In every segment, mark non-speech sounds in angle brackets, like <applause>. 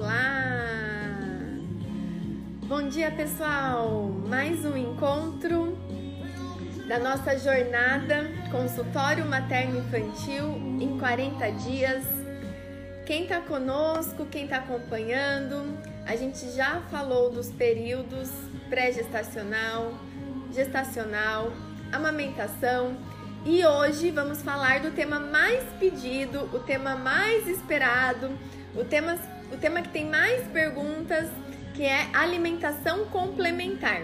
Olá! Bom dia, pessoal! Mais um encontro da nossa jornada Consultório Materno Infantil em 40 dias. Quem está conosco, quem está acompanhando, a gente já falou dos períodos pré-gestacional, gestacional, amamentação e hoje vamos falar do tema mais pedido, o tema mais esperado, o tema, o tema que tem mais perguntas, que é alimentação complementar.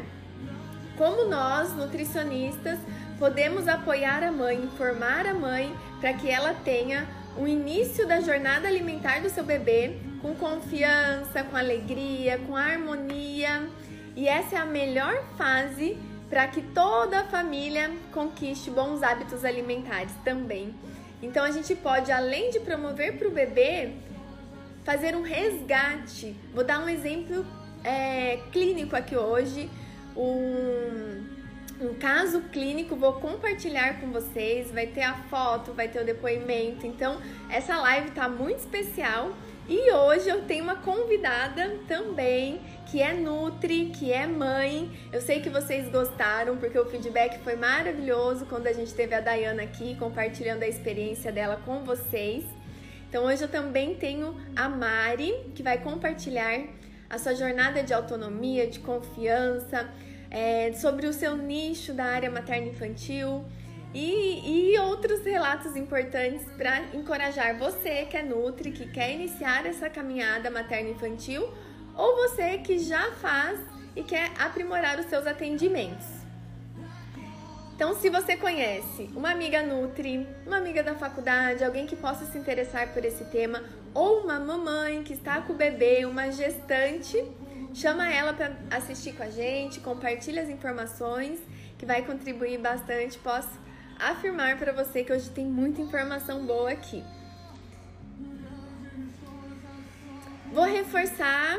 Como nós, nutricionistas, podemos apoiar a mãe, informar a mãe para que ela tenha o início da jornada alimentar do seu bebê com confiança, com alegria, com harmonia. E essa é a melhor fase para que toda a família conquiste bons hábitos alimentares também. Então a gente pode, além de promover para o bebê, fazer um resgate. Vou dar um exemplo é, clínico aqui hoje, um, um caso clínico, vou compartilhar com vocês, vai ter a foto, vai ter o depoimento. Então essa live tá muito especial e hoje eu tenho uma convidada também que é Nutri, que é mãe. Eu sei que vocês gostaram, porque o feedback foi maravilhoso quando a gente teve a Dayana aqui compartilhando a experiência dela com vocês. Então hoje eu também tenho a Mari, que vai compartilhar a sua jornada de autonomia, de confiança, é, sobre o seu nicho da área materno-infantil e, e outros relatos importantes para encorajar você que é Nutri, que quer iniciar essa caminhada materno-infantil ou você que já faz e quer aprimorar os seus atendimentos. Então, se você conhece uma amiga Nutri, uma amiga da faculdade, alguém que possa se interessar por esse tema, ou uma mamãe que está com o bebê, uma gestante, chama ela para assistir com a gente, compartilha as informações, que vai contribuir bastante. Posso afirmar para você que hoje tem muita informação boa aqui. Vou reforçar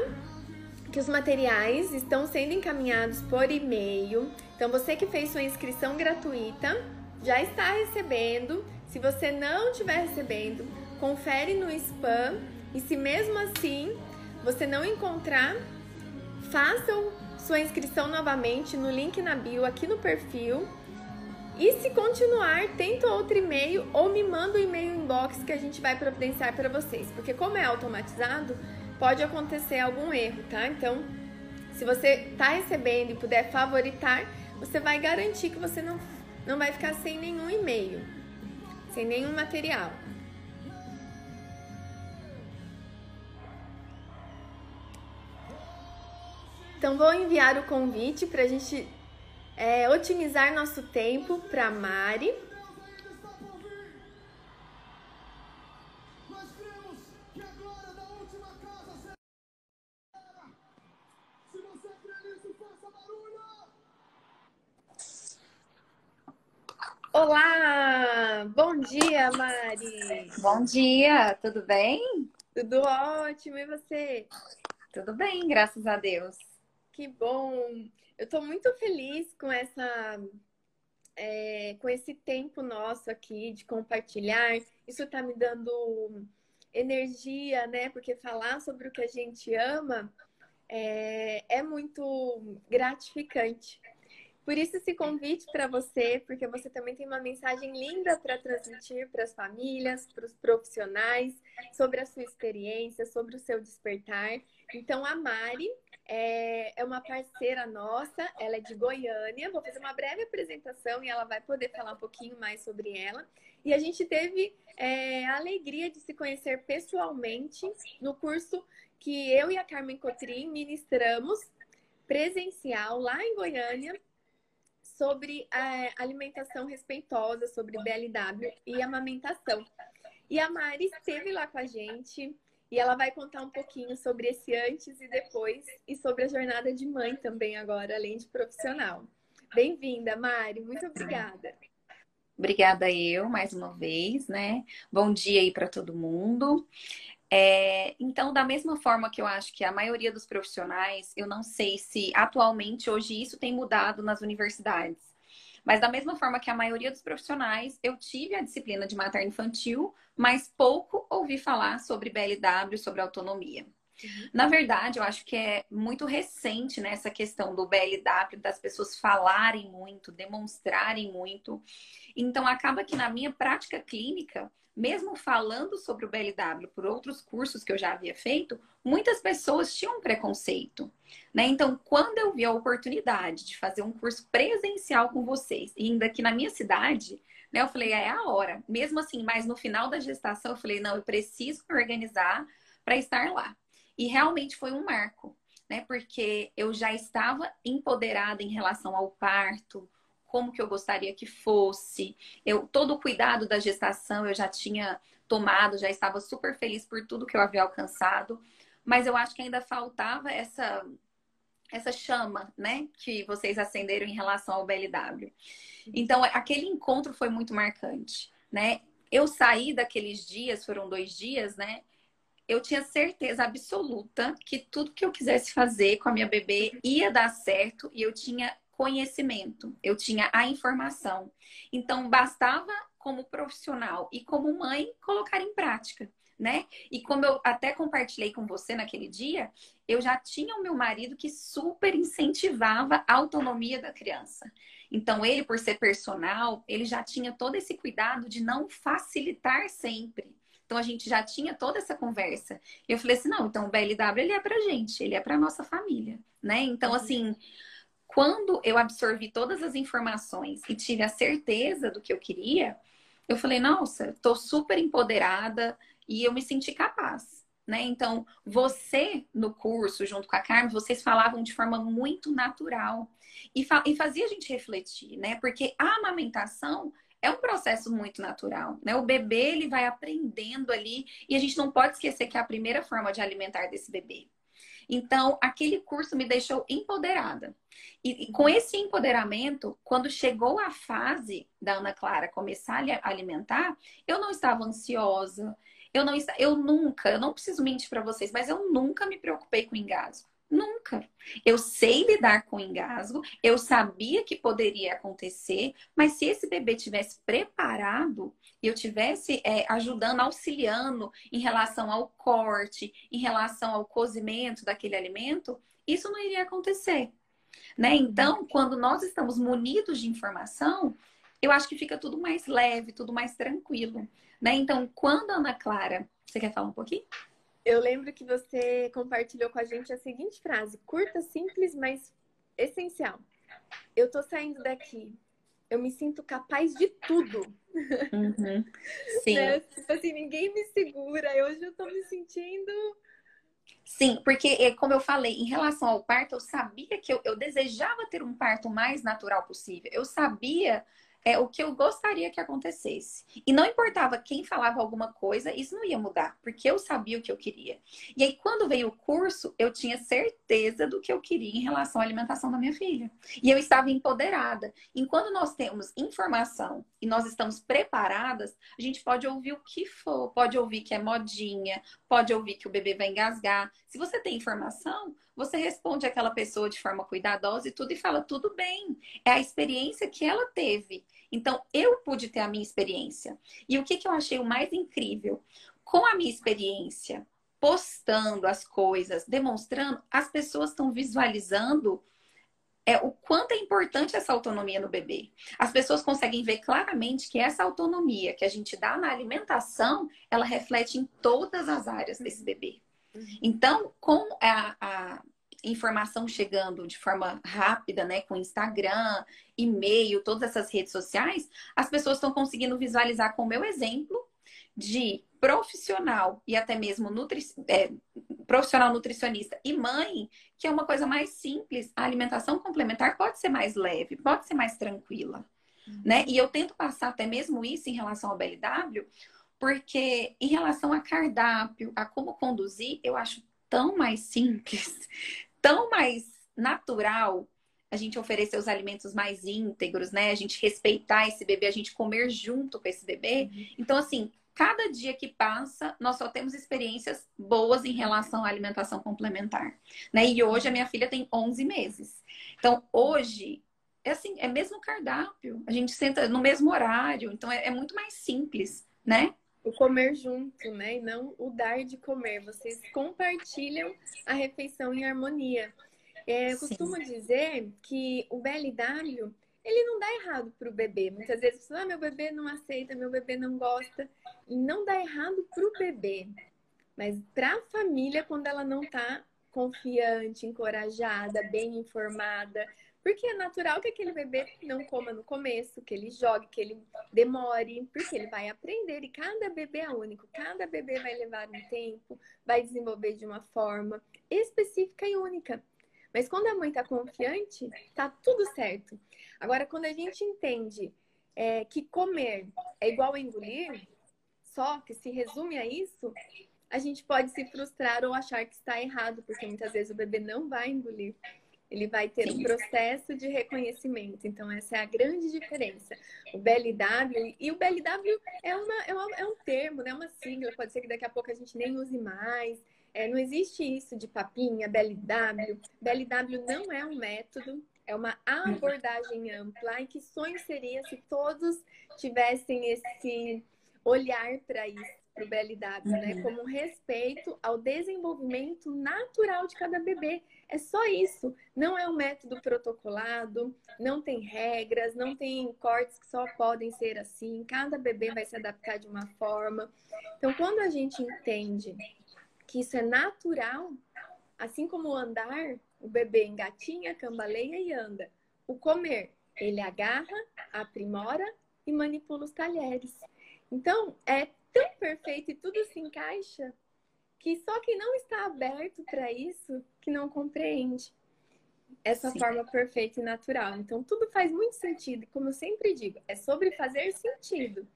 que os materiais estão sendo encaminhados por e-mail. Então, você que fez sua inscrição gratuita já está recebendo. Se você não estiver recebendo, confere no spam. E se mesmo assim você não encontrar, faça sua inscrição novamente no link na bio aqui no perfil e se continuar, tenta outro e-mail ou me manda o um e-mail inbox que a gente vai providenciar para vocês. Porque como é automatizado, pode acontecer algum erro, tá? Então, se você está recebendo e puder favoritar, você vai garantir que você não, não vai ficar sem nenhum e-mail, sem nenhum material. Então, vou enviar o convite para a gente é, otimizar nosso tempo para Mari. Olá! Bom dia, Mari! Bom dia, tudo bem? Tudo ótimo, e você? Tudo bem, graças a Deus. Que bom! Eu estou muito feliz com essa é, com esse tempo nosso aqui de compartilhar. Isso está me dando energia, né? Porque falar sobre o que a gente ama é, é muito gratificante. Por isso, esse convite para você, porque você também tem uma mensagem linda para transmitir para as famílias, para os profissionais, sobre a sua experiência, sobre o seu despertar. Então, a Mari, é, é uma parceira nossa, ela é de Goiânia. Vou fazer uma breve apresentação e ela vai poder falar um pouquinho mais sobre ela. E a gente teve é, a alegria de se conhecer pessoalmente no curso que eu e a Carmen Cotrim ministramos presencial lá em Goiânia sobre a alimentação respeitosa, sobre BLW e amamentação. E a Mari esteve lá com a gente, e ela vai contar um pouquinho sobre esse antes e depois e sobre a jornada de mãe também agora, além de profissional. Bem-vinda, Mari. Muito obrigada. Obrigada eu, mais uma vez, né? Bom dia aí para todo mundo. É, então, da mesma forma que eu acho que a maioria dos profissionais, eu não sei se atualmente hoje isso tem mudado nas universidades. Mas da mesma forma que a maioria dos profissionais, eu tive a disciplina de materno infantil, mas pouco ouvi falar sobre BLW, sobre autonomia. Uhum. Na verdade, eu acho que é muito recente né, essa questão do BLW, das pessoas falarem muito, demonstrarem muito. Então, acaba que na minha prática clínica, mesmo falando sobre o BLW por outros cursos que eu já havia feito, muitas pessoas tinham preconceito. Né? Então, quando eu vi a oportunidade de fazer um curso presencial com vocês, ainda aqui na minha cidade, né, eu falei, é a hora. Mesmo assim, mas no final da gestação, eu falei, não, eu preciso me organizar para estar lá. E realmente foi um marco, né? Porque eu já estava empoderada em relação ao parto, como que eu gostaria que fosse. Eu todo o cuidado da gestação eu já tinha tomado, já estava super feliz por tudo que eu havia alcançado, mas eu acho que ainda faltava essa essa chama, né, que vocês acenderam em relação ao BLW. Então, aquele encontro foi muito marcante, né? Eu saí daqueles dias, foram dois dias, né? eu tinha certeza absoluta que tudo que eu quisesse fazer com a minha bebê ia dar certo e eu tinha conhecimento, eu tinha a informação. Então, bastava, como profissional e como mãe, colocar em prática. Né? E como eu até compartilhei com você naquele dia, eu já tinha o meu marido que super incentivava a autonomia da criança. Então, ele, por ser personal, ele já tinha todo esse cuidado de não facilitar sempre. Então a gente já tinha toda essa conversa. E eu falei assim, não, então o BLW ele é pra gente, ele é pra nossa família, né? Então uhum. assim, quando eu absorvi todas as informações e tive a certeza do que eu queria, eu falei, nossa, tô super empoderada e eu me senti capaz. Né? Então, você no curso, junto com a Carmen, vocês falavam de forma muito natural e, fa e fazia a gente refletir, né? Porque a amamentação é um processo muito natural, né? O bebê ele vai aprendendo ali e a gente não pode esquecer que é a primeira forma de alimentar desse bebê. Então, aquele curso me deixou empoderada. E, e, com esse empoderamento, quando chegou a fase da Ana Clara começar a alimentar, eu não estava ansiosa. Eu não eu nunca, eu não preciso mentir para vocês, mas eu nunca me preocupei com engasgo. Nunca. Eu sei lidar com engasgo, eu sabia que poderia acontecer, mas se esse bebê tivesse preparado, eu tivesse é, ajudando, auxiliando em relação ao corte, em relação ao cozimento daquele alimento, isso não iria acontecer. Né? Então, quando nós estamos munidos de informação, eu acho que fica tudo mais leve, tudo mais tranquilo. Né? Então, quando a Ana Clara. Você quer falar um pouquinho? Eu lembro que você compartilhou com a gente a seguinte frase: curta, simples, mas essencial. Eu tô saindo daqui. Eu me sinto capaz de tudo. Uhum. <laughs> Sim. né? Tipo assim, ninguém me segura. Hoje eu tô me sentindo. Sim, porque, é, como eu falei, em relação ao parto, eu sabia que eu, eu desejava ter um parto mais natural possível. Eu sabia é o que eu gostaria que acontecesse. E não importava quem falava alguma coisa, isso não ia mudar, porque eu sabia o que eu queria. E aí, quando veio o curso, eu tinha certeza do que eu queria em relação à alimentação da minha filha. E eu estava empoderada. Enquanto nós temos informação e nós estamos preparadas, a gente pode ouvir o que for, pode ouvir que é modinha, pode ouvir que o bebê vai engasgar. Se você tem informação, você responde aquela pessoa de forma cuidadosa e tudo e fala tudo bem. É a experiência que ela teve. Então, eu pude ter a minha experiência. E o que, que eu achei o mais incrível? Com a minha experiência, postando as coisas, demonstrando, as pessoas estão visualizando é, o quanto é importante essa autonomia no bebê. As pessoas conseguem ver claramente que essa autonomia que a gente dá na alimentação, ela reflete em todas as áreas desse bebê. Então, com a, a informação chegando de forma rápida, né, com Instagram, e-mail, todas essas redes sociais, as pessoas estão conseguindo visualizar com o meu exemplo de profissional e até mesmo nutri é, profissional nutricionista e mãe, que é uma coisa mais simples. A alimentação complementar pode ser mais leve, pode ser mais tranquila, uhum. né? E eu tento passar até mesmo isso em relação ao BLW, porque em relação a cardápio, a como conduzir, eu acho tão mais simples, <laughs> tão mais natural a gente oferecer os alimentos mais íntegros, né? A gente respeitar esse bebê, a gente comer junto com esse bebê. Uhum. Então, assim, cada dia que passa, nós só temos experiências boas em relação à alimentação complementar, né? E hoje a minha filha tem 11 meses. Então, hoje é assim, é mesmo cardápio. A gente senta no mesmo horário, então é, é muito mais simples, né? O comer junto, né? E não o dar de comer. Vocês compartilham a refeição em harmonia. É, eu costumo dizer que o BLW ele não dá errado para o bebê. Muitas vezes, ah, meu bebê não aceita, meu bebê não gosta. E não dá errado para o bebê, mas para a família quando ela não está confiante, encorajada, bem informada. Porque é natural que aquele bebê não coma no começo, que ele jogue, que ele demore, porque ele vai aprender e cada bebê é único, cada bebê vai levar um tempo, vai desenvolver de uma forma específica e única. Mas quando a mãe está confiante, tá tudo certo. Agora, quando a gente entende é, que comer é igual a engolir, só que se resume a isso, a gente pode se frustrar ou achar que está errado, porque muitas vezes o bebê não vai engolir. Ele vai ter um processo de reconhecimento. Então, essa é a grande diferença. O BLW, e o BLW é, uma, é, uma, é um termo, né? uma sigla, pode ser que daqui a pouco a gente nem use mais. É, não existe isso de papinha, BLW. BLW não é um método, é uma abordagem ampla. E que sonho seria se todos tivessem esse olhar para isso, para o BLW, né? Uhum. Como um respeito ao desenvolvimento natural de cada bebê. É só isso. Não é um método protocolado, não tem regras, não tem cortes que só podem ser assim. Cada bebê vai se adaptar de uma forma. Então, quando a gente entende que isso é natural, assim como o andar, o bebê engatinha, cambaleia e anda. O comer, ele agarra, aprimora e manipula os talheres. Então, é tão perfeito e tudo se encaixa que só quem não está aberto para isso que não compreende essa Sim. forma perfeita e natural. Então, tudo faz muito sentido. Como eu sempre digo, é sobre fazer sentido.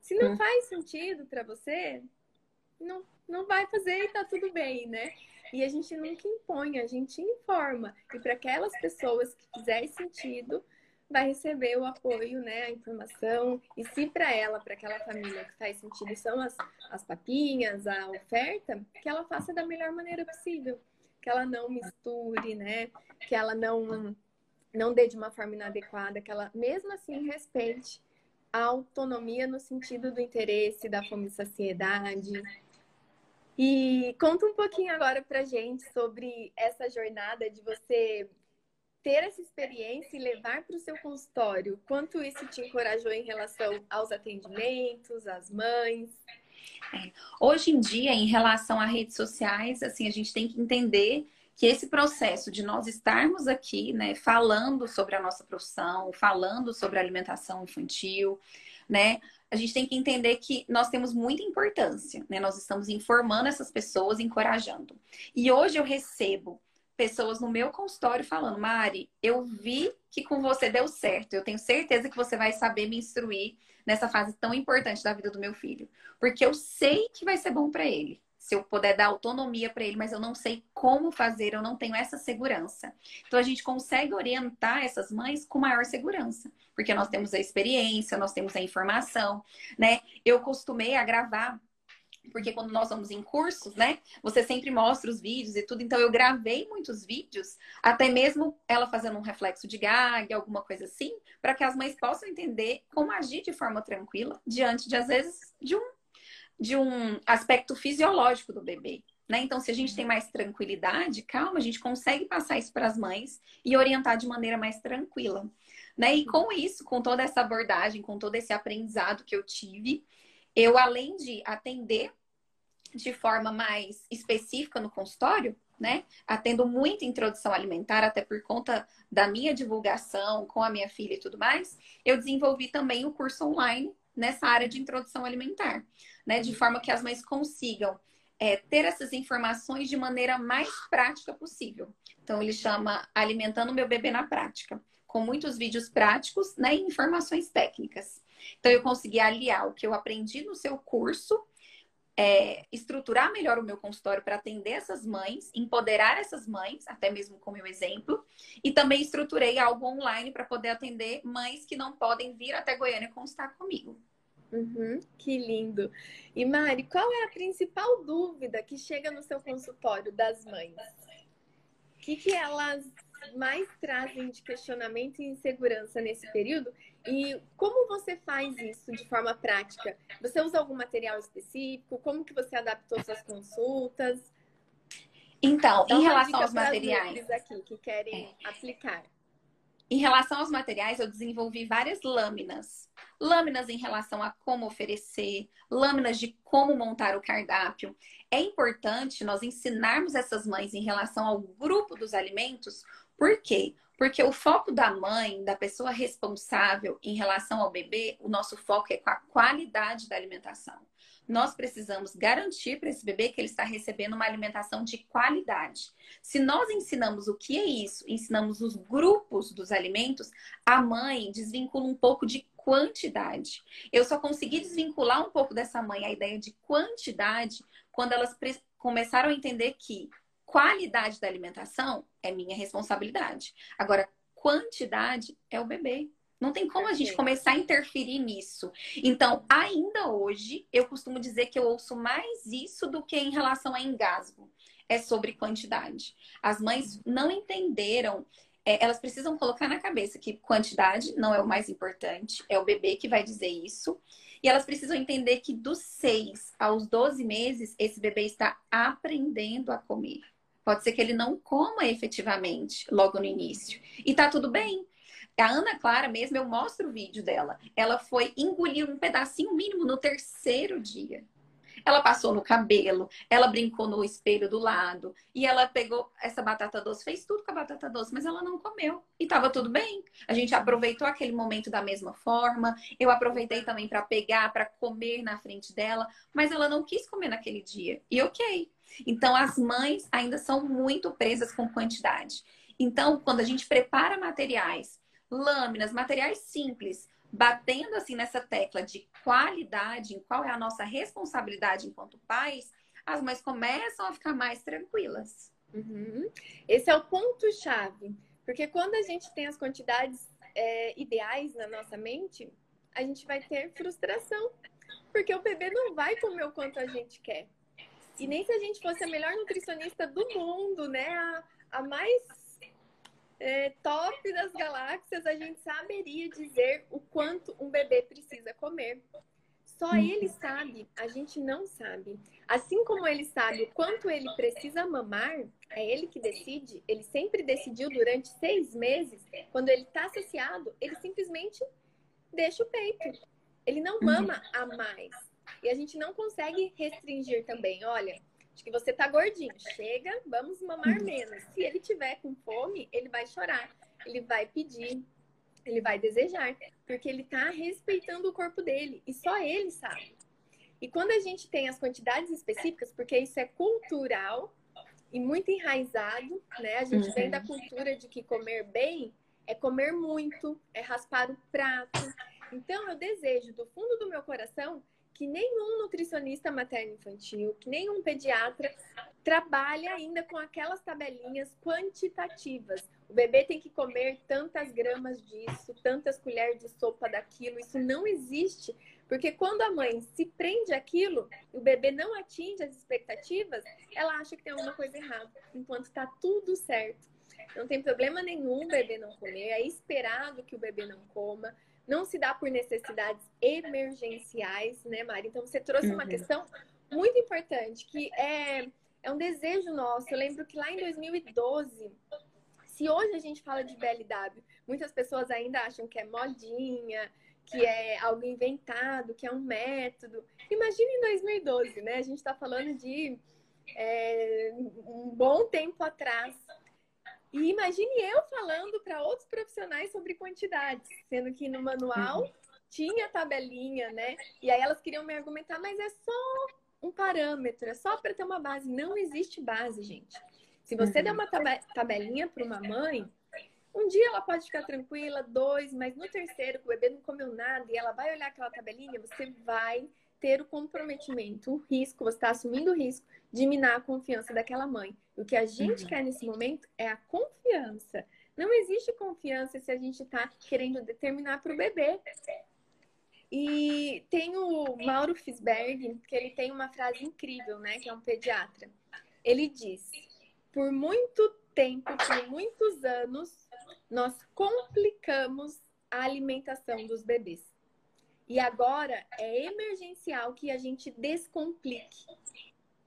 Se não hum. faz sentido para você, não, não vai fazer e tá tudo bem, né? E a gente nunca impõe, a gente informa. E para aquelas pessoas que fizer sentido, vai receber o apoio, né, a informação. E se para ela, para aquela família que faz sentido, são as, as papinhas, a oferta, que ela faça da melhor maneira possível. Que ela não misture, né? Que ela não, não dê de uma forma inadequada, que ela mesmo assim respeite a autonomia no sentido do interesse, da fome e saciedade, e conta um pouquinho agora pra gente sobre essa jornada de você ter essa experiência e levar para o seu consultório. Quanto isso te encorajou em relação aos atendimentos, às mães? É. Hoje em dia, em relação a redes sociais, assim, a gente tem que entender que esse processo de nós estarmos aqui, né, falando sobre a nossa profissão, falando sobre alimentação infantil, né, a gente tem que entender que nós temos muita importância, né? Nós estamos informando essas pessoas, encorajando. E hoje eu recebo pessoas no meu consultório falando: Mari, eu vi que com você deu certo. Eu tenho certeza que você vai saber me instruir nessa fase tão importante da vida do meu filho, porque eu sei que vai ser bom para ele se eu puder dar autonomia para ele, mas eu não sei como fazer, eu não tenho essa segurança. Então a gente consegue orientar essas mães com maior segurança, porque nós temos a experiência, nós temos a informação, né? Eu costumei a gravar porque quando nós vamos em cursos, né, você sempre mostra os vídeos e tudo. Então eu gravei muitos vídeos, até mesmo ela fazendo um reflexo de gag, alguma coisa assim, para que as mães possam entender como agir de forma tranquila diante de às vezes de um de um aspecto fisiológico do bebê. Né? Então, se a gente tem mais tranquilidade, calma, a gente consegue passar isso para as mães e orientar de maneira mais tranquila. Né? E com isso, com toda essa abordagem, com todo esse aprendizado que eu tive, eu, além de atender de forma mais específica no consultório, né? Atendo muita introdução alimentar, até por conta da minha divulgação com a minha filha e tudo mais. Eu desenvolvi também o curso online nessa área de introdução alimentar, né? De forma que as mães consigam é, ter essas informações de maneira mais prática possível. Então, ele chama Alimentando Meu Bebê na Prática, com muitos vídeos práticos né, e informações técnicas. Então, eu consegui aliar o que eu aprendi no seu curso é, estruturar melhor o meu consultório para atender essas mães, empoderar essas mães, até mesmo com o meu exemplo, e também estruturei algo online para poder atender mães que não podem vir até Goiânia constar comigo. Uhum, que lindo. E Mari, qual é a principal dúvida que chega no seu consultório das mães? O que, que elas mais trazem de questionamento e insegurança nesse período? E como você faz isso de forma prática? Você usa algum material específico? Como que você adaptou suas consultas? Então, Dá em relação aos materiais aqui que querem é. aplicar. Em relação aos materiais, eu desenvolvi várias lâminas. Lâminas em relação a como oferecer, lâminas de como montar o cardápio. É importante nós ensinarmos essas mães em relação ao grupo dos alimentos, por quê? Porque o foco da mãe, da pessoa responsável em relação ao bebê, o nosso foco é com a qualidade da alimentação. Nós precisamos garantir para esse bebê que ele está recebendo uma alimentação de qualidade. Se nós ensinamos o que é isso, ensinamos os grupos dos alimentos, a mãe desvincula um pouco de quantidade. Eu só consegui desvincular um pouco dessa mãe a ideia de quantidade quando elas começaram a entender que qualidade da alimentação é minha responsabilidade. Agora, quantidade é o bebê. Não tem como a gente começar a interferir nisso. Então, ainda hoje, eu costumo dizer que eu ouço mais isso do que em relação a engasgo. É sobre quantidade. As mães não entenderam é, elas precisam colocar na cabeça que quantidade não é o mais importante, é o bebê que vai dizer isso. E elas precisam entender que dos 6 aos 12 meses, esse bebê está aprendendo a comer. Pode ser que ele não coma efetivamente logo no início. E tá tudo bem. A Ana Clara mesmo, eu mostro o vídeo dela. Ela foi engolir um pedacinho mínimo no terceiro dia. Ela passou no cabelo, ela brincou no espelho do lado e ela pegou essa batata doce, fez tudo com a batata doce, mas ela não comeu e tava tudo bem. A gente aproveitou aquele momento da mesma forma. Eu aproveitei também para pegar, para comer na frente dela, mas ela não quis comer naquele dia. E ok, então, as mães ainda são muito presas com quantidade. Então, quando a gente prepara materiais, lâminas, materiais simples, batendo assim nessa tecla de qualidade, em qual é a nossa responsabilidade enquanto pais, as mães começam a ficar mais tranquilas. Uhum. Esse é o ponto-chave. Porque quando a gente tem as quantidades é, ideais na nossa mente, a gente vai ter frustração. Porque o bebê não vai comer o quanto a gente quer. E nem se a gente fosse a melhor nutricionista do mundo, né? A, a mais é, top das galáxias, a gente saberia dizer o quanto um bebê precisa comer. Só ele sabe, a gente não sabe. Assim como ele sabe o quanto ele precisa mamar, é ele que decide. Ele sempre decidiu durante seis meses. Quando ele está saciado, ele simplesmente deixa o peito. Ele não uhum. mama a mais. E a gente não consegue restringir também. Olha, acho que você tá gordinho. Chega, vamos mamar menos. Se ele tiver com fome, ele vai chorar, ele vai pedir, ele vai desejar, porque ele tá respeitando o corpo dele e só ele sabe. E quando a gente tem as quantidades específicas, porque isso é cultural e muito enraizado, né? A gente uhum. vem da cultura de que comer bem é comer muito, é raspar o prato. Então eu desejo do fundo do meu coração que nenhum nutricionista materno-infantil, que nenhum pediatra trabalha ainda com aquelas tabelinhas quantitativas. O bebê tem que comer tantas gramas disso, tantas colheres de sopa daquilo. Isso não existe, porque quando a mãe se prende aquilo, o bebê não atinge as expectativas, ela acha que tem alguma coisa errada, enquanto está tudo certo. Não tem problema nenhum o bebê não comer, é esperado que o bebê não coma não se dá por necessidades emergenciais, né, Mari? Então você trouxe uma uhum. questão muito importante, que é, é um desejo nosso. Eu lembro que lá em 2012, se hoje a gente fala de BLW, muitas pessoas ainda acham que é modinha, que é algo inventado, que é um método. Imagine em 2012, né? A gente está falando de é, um bom tempo atrás. E imagine eu falando para outros profissionais sobre quantidades, sendo que no manual uhum. tinha tabelinha, né? E aí elas queriam me argumentar, mas é só um parâmetro, é só para ter uma base. Não existe base, gente. Se você uhum. der uma tabelinha para uma mãe, um dia ela pode ficar tranquila, dois, mas no terceiro, que o bebê não comeu nada e ela vai olhar aquela tabelinha, você vai ter o comprometimento, o risco, você está assumindo o risco de minar a confiança daquela mãe. O que a gente uhum. quer nesse momento é a confiança. Não existe confiança se a gente está querendo determinar para o bebê. E tem o Mauro Fisberg, que ele tem uma frase incrível, né? Que é um pediatra. Ele diz: por muito tempo, por muitos anos, nós complicamos a alimentação dos bebês. E agora é emergencial que a gente descomplique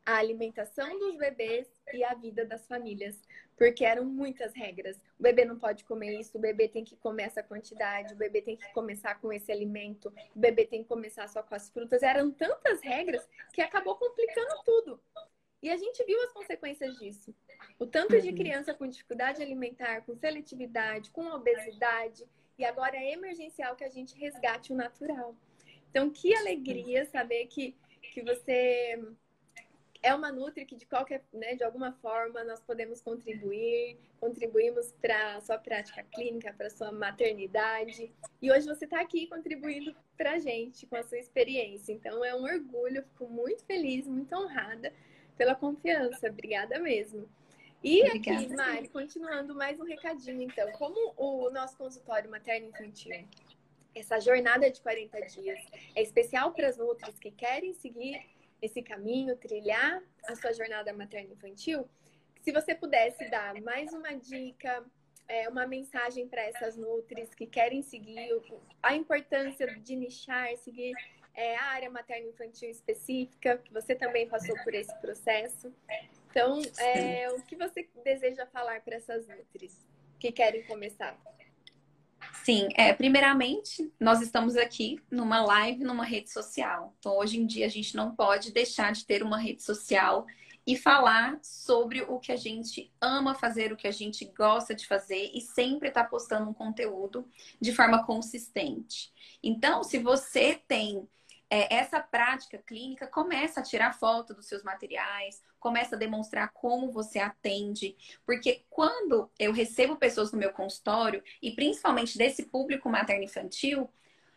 a alimentação dos bebês e a vida das famílias, porque eram muitas regras. O bebê não pode comer isso, o bebê tem que comer essa quantidade, o bebê tem que começar com esse alimento, o bebê tem que começar só com as frutas. Eram tantas regras que acabou complicando tudo. E a gente viu as consequências disso. O tanto de uhum. criança com dificuldade alimentar, com seletividade, com obesidade, e agora é emergencial que a gente resgate o natural. Então, que alegria saber que, que você é uma Nutri que de qualquer, né, de alguma forma nós podemos contribuir, contribuímos para a sua prática clínica, para a sua maternidade. E hoje você está aqui contribuindo para a gente com a sua experiência. Então é um orgulho, fico muito feliz, muito honrada pela confiança. Obrigada mesmo. E Obrigada. aqui, Mari, continuando mais um recadinho, então. Como o nosso consultório materno-infantil, essa jornada de 40 dias é especial para as Nutris que querem seguir esse caminho, trilhar a sua jornada materno-infantil, se você pudesse dar mais uma dica, é, uma mensagem para essas nutris que querem seguir a importância de nichar, seguir é, a área materno-infantil específica, que você também passou por esse processo. Então, é, o que você deseja falar para essas nutris que querem começar? Sim, é, primeiramente, nós estamos aqui numa live, numa rede social. Então, hoje em dia, a gente não pode deixar de ter uma rede social e falar sobre o que a gente ama fazer, o que a gente gosta de fazer e sempre estar tá postando um conteúdo de forma consistente. Então, se você tem é, essa prática clínica começa a tirar foto dos seus materiais, começa a demonstrar como você atende. Porque quando eu recebo pessoas no meu consultório, e principalmente desse público materno-infantil,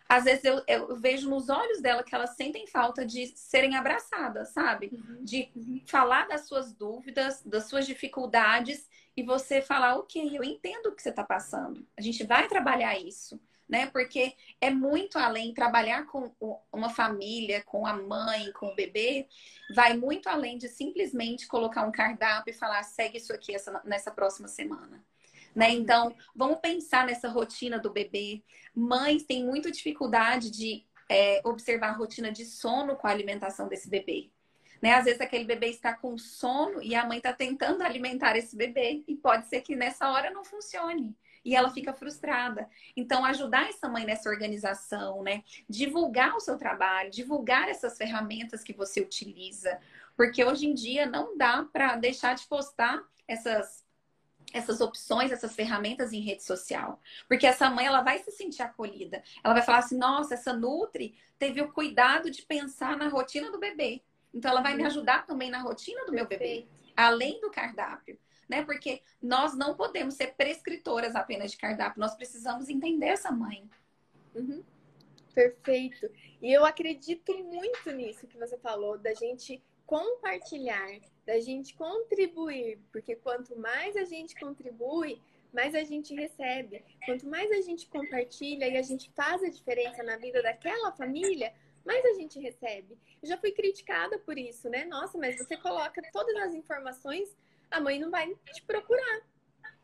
às vezes eu, eu, vejo nos olhos dela que elas sentem falta de serem abraçadas, sabe? Uhum. De uhum. falar das suas dúvidas, das suas dificuldades, e você falar, ok, eu entendo o que você está passando. A gente vai trabalhar isso né? Porque é muito além trabalhar com uma família, com a mãe, com o bebê, vai muito além de simplesmente colocar um cardápio e falar segue isso aqui essa, nessa próxima semana. Né? Uhum. Então, vamos pensar nessa rotina do bebê. Mães têm muita dificuldade de é, observar a rotina de sono com a alimentação desse bebê. Né? Às vezes aquele bebê está com sono e a mãe está tentando alimentar esse bebê e pode ser que nessa hora não funcione e ela fica frustrada. Então, ajudar essa mãe nessa organização, né? Divulgar o seu trabalho, divulgar essas ferramentas que você utiliza, porque hoje em dia não dá para deixar de postar essas essas opções, essas ferramentas em rede social. Porque essa mãe, ela vai se sentir acolhida. Ela vai falar assim, nossa, essa Nutri teve o cuidado de pensar na rotina do bebê. Então, ela vai me ajudar também na rotina do meu bebê, além do cardápio né? Porque nós não podemos ser prescritoras apenas de cardápio, nós precisamos entender essa mãe. Uhum. Perfeito. E eu acredito muito nisso que você falou, da gente compartilhar, da gente contribuir, porque quanto mais a gente contribui, mais a gente recebe. Quanto mais a gente compartilha e a gente faz a diferença na vida daquela família, mais a gente recebe. Eu já fui criticada por isso, né? Nossa, mas você coloca todas as informações a mãe não vai te procurar.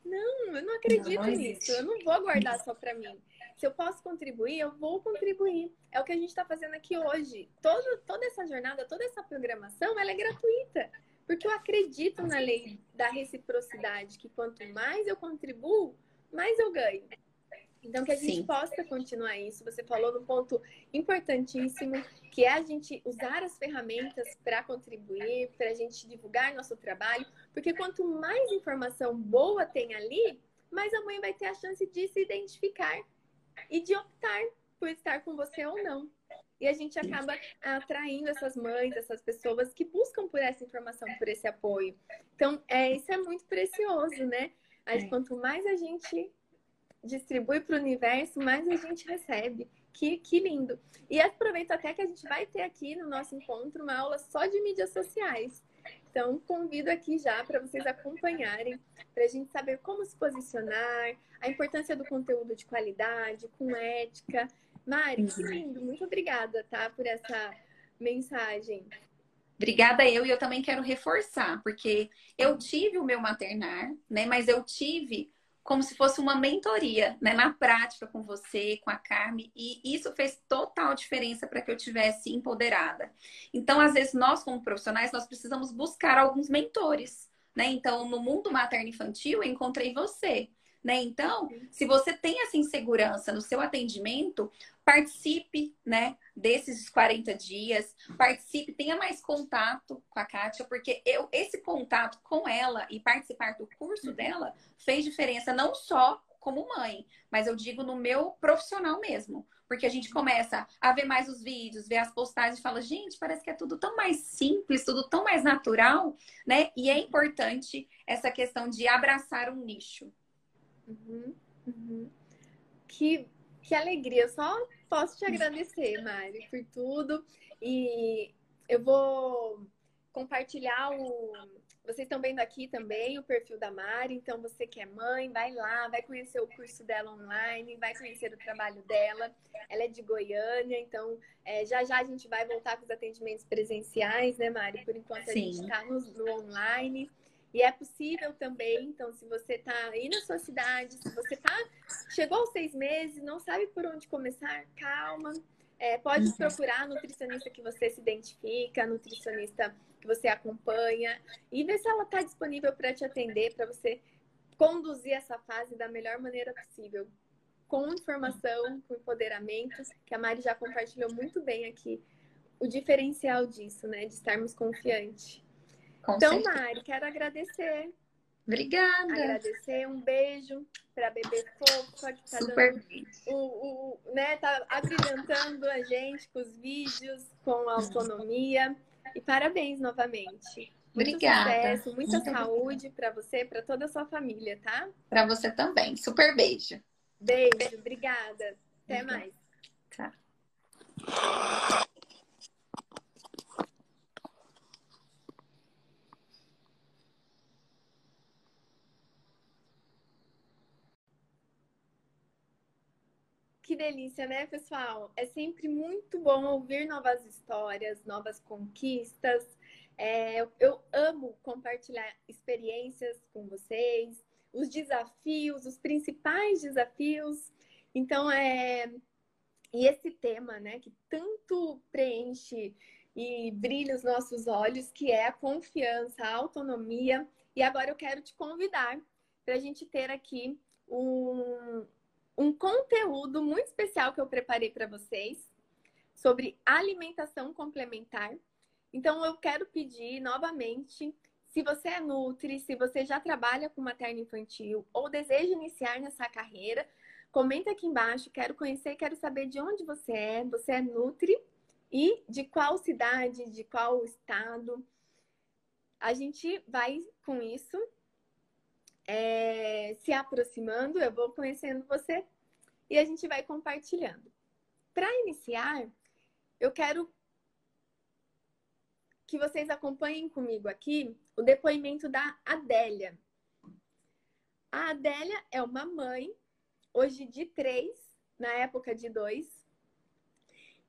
Não, eu não acredito não nisso. Eu não vou guardar só para mim. Se eu posso contribuir, eu vou contribuir. É o que a gente está fazendo aqui hoje. Todo, toda essa jornada, toda essa programação, ela é gratuita. Porque eu acredito na lei da reciprocidade, que quanto mais eu contribuo, mais eu ganho. Então, que a gente Sim. possa continuar isso. Você falou num ponto importantíssimo, que é a gente usar as ferramentas para contribuir, para a gente divulgar nosso trabalho, porque quanto mais informação boa tem ali, mais a mãe vai ter a chance de se identificar e de optar por estar com você ou não. E a gente acaba atraindo essas mães, essas pessoas que buscam por essa informação, por esse apoio. Então, é, isso é muito precioso, né? Mas é. quanto mais a gente distribui para o universo, mais a gente recebe. Que, que lindo! E aproveito até que a gente vai ter aqui no nosso encontro uma aula só de mídias sociais. Então, convido aqui já para vocês acompanharem, para a gente saber como se posicionar, a importância do conteúdo de qualidade, com ética. Mari, que uhum. lindo! Muito obrigada, tá, por essa mensagem. Obrigada eu e eu também quero reforçar, porque eu tive o meu maternar, né? Mas eu tive como se fosse uma mentoria, né, na prática com você, com a Carme, e isso fez total diferença para que eu tivesse empoderada. Então, às vezes nós como profissionais, nós precisamos buscar alguns mentores, né? Então, no mundo materno infantil, eu encontrei você. Né? Então, se você tem essa insegurança no seu atendimento, participe, né, desses 40 dias, participe, tenha mais contato com a Kátia, porque eu esse contato com ela e participar do curso dela fez diferença não só como mãe, mas eu digo no meu profissional mesmo. Porque a gente começa a ver mais os vídeos, ver as postagens e fala, gente, parece que é tudo tão mais simples, tudo tão mais natural, né? E é importante essa questão de abraçar um nicho. Uhum, uhum. Que, que alegria. Só posso te agradecer, Mari, por tudo. E eu vou compartilhar o. Vocês estão vendo aqui também o perfil da Mari, então você que é mãe, vai lá, vai conhecer o curso dela online, vai conhecer o trabalho dela. Ela é de Goiânia, então é, já já a gente vai voltar com os atendimentos presenciais, né, Mari? Por enquanto a Sim. gente está no, no online. E é possível também, então, se você está aí na sua cidade, se você tá, chegou aos seis meses, não sabe por onde começar, calma. É, pode uhum. procurar a nutricionista que você se identifica, a nutricionista que você acompanha, e ver se ela está disponível para te atender, para você conduzir essa fase da melhor maneira possível. Com informação, com empoderamento, que a Mari já compartilhou muito bem aqui, o diferencial disso, né? De estarmos confiantes. Com então, certeza. Mari, quero agradecer. Obrigada. Agradecer, um beijo para bebê fofa que tá Super dando o, o, né, tá abrilhantando a gente com os vídeos, com a autonomia. E parabéns novamente. Muito Obrigada. sucesso, muita Muito saúde para você, para toda a sua família, tá? Para você também. Super beijo. Beijo, obrigada. Até mais. Tá. Que delícia, né, pessoal? É sempre muito bom ouvir novas histórias, novas conquistas. É, eu amo compartilhar experiências com vocês, os desafios, os principais desafios. Então, é. E esse tema, né, que tanto preenche e brilha os nossos olhos, que é a confiança, a autonomia. E agora eu quero te convidar para a gente ter aqui um, um conteúdo muito especial que eu preparei para vocês sobre alimentação complementar. Então, eu quero pedir novamente, se você é Nutri, se você já trabalha com materno infantil ou deseja iniciar nessa carreira, comenta aqui embaixo. Quero conhecer, quero saber de onde você é. Você é Nutri e de qual cidade, de qual estado. A gente vai com isso é, se aproximando, eu vou conhecendo você e a gente vai compartilhando. Para iniciar, eu quero que vocês acompanhem comigo aqui o depoimento da Adélia. A Adélia é uma mãe, hoje de três, na época de dois,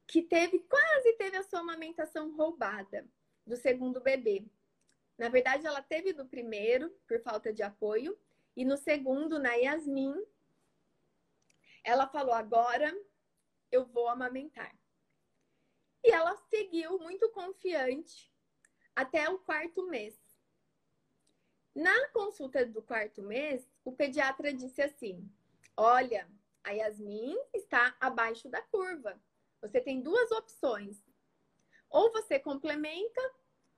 que teve quase teve a sua amamentação roubada do segundo bebê. Na verdade, ela teve do primeiro, por falta de apoio, e no segundo, na Yasmin, ela falou: agora eu vou amamentar. E ela seguiu muito confiante até o quarto mês. Na consulta do quarto mês, o pediatra disse assim: Olha, a Yasmin está abaixo da curva. Você tem duas opções. Ou você complementa,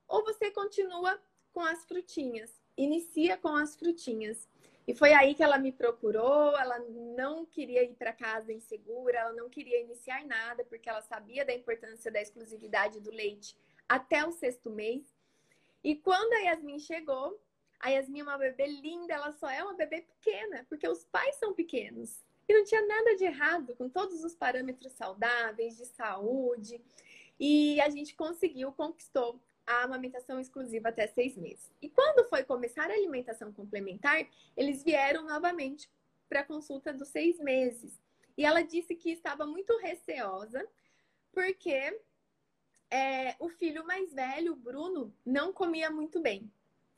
ou você continua com as frutinhas. Inicia com as frutinhas. E foi aí que ela me procurou. Ela não queria ir para casa insegura, ela não queria iniciar nada, porque ela sabia da importância da exclusividade do leite até o sexto mês. E quando a Yasmin chegou, a Yasmin é uma bebê linda, ela só é uma bebê pequena, porque os pais são pequenos. E não tinha nada de errado com todos os parâmetros saudáveis, de saúde. E a gente conseguiu, conquistou a amamentação exclusiva até seis meses. E quando foi começar a alimentação complementar, eles vieram novamente para a consulta dos seis meses. E ela disse que estava muito receosa, porque é, o filho mais velho, o Bruno, não comia muito bem.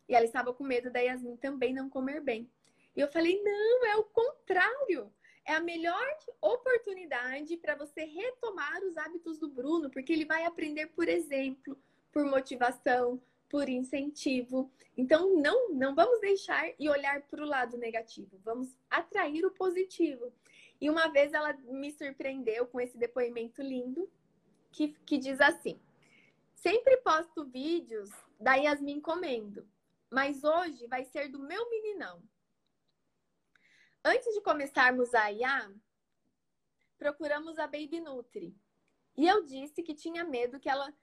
E ela estava com medo da Yasmin também não comer bem. E eu falei: não, é o contrário. É a melhor oportunidade para você retomar os hábitos do Bruno, porque ele vai aprender por exemplo, por motivação, por incentivo. Então, não, não vamos deixar e olhar para o lado negativo, vamos atrair o positivo. E uma vez ela me surpreendeu com esse depoimento lindo que, que diz assim: Sempre posto vídeos da Yasmin comendo, mas hoje vai ser do meu meninão. Antes de começarmos a IA, procuramos a Baby Nutri. E eu disse que tinha medo que ela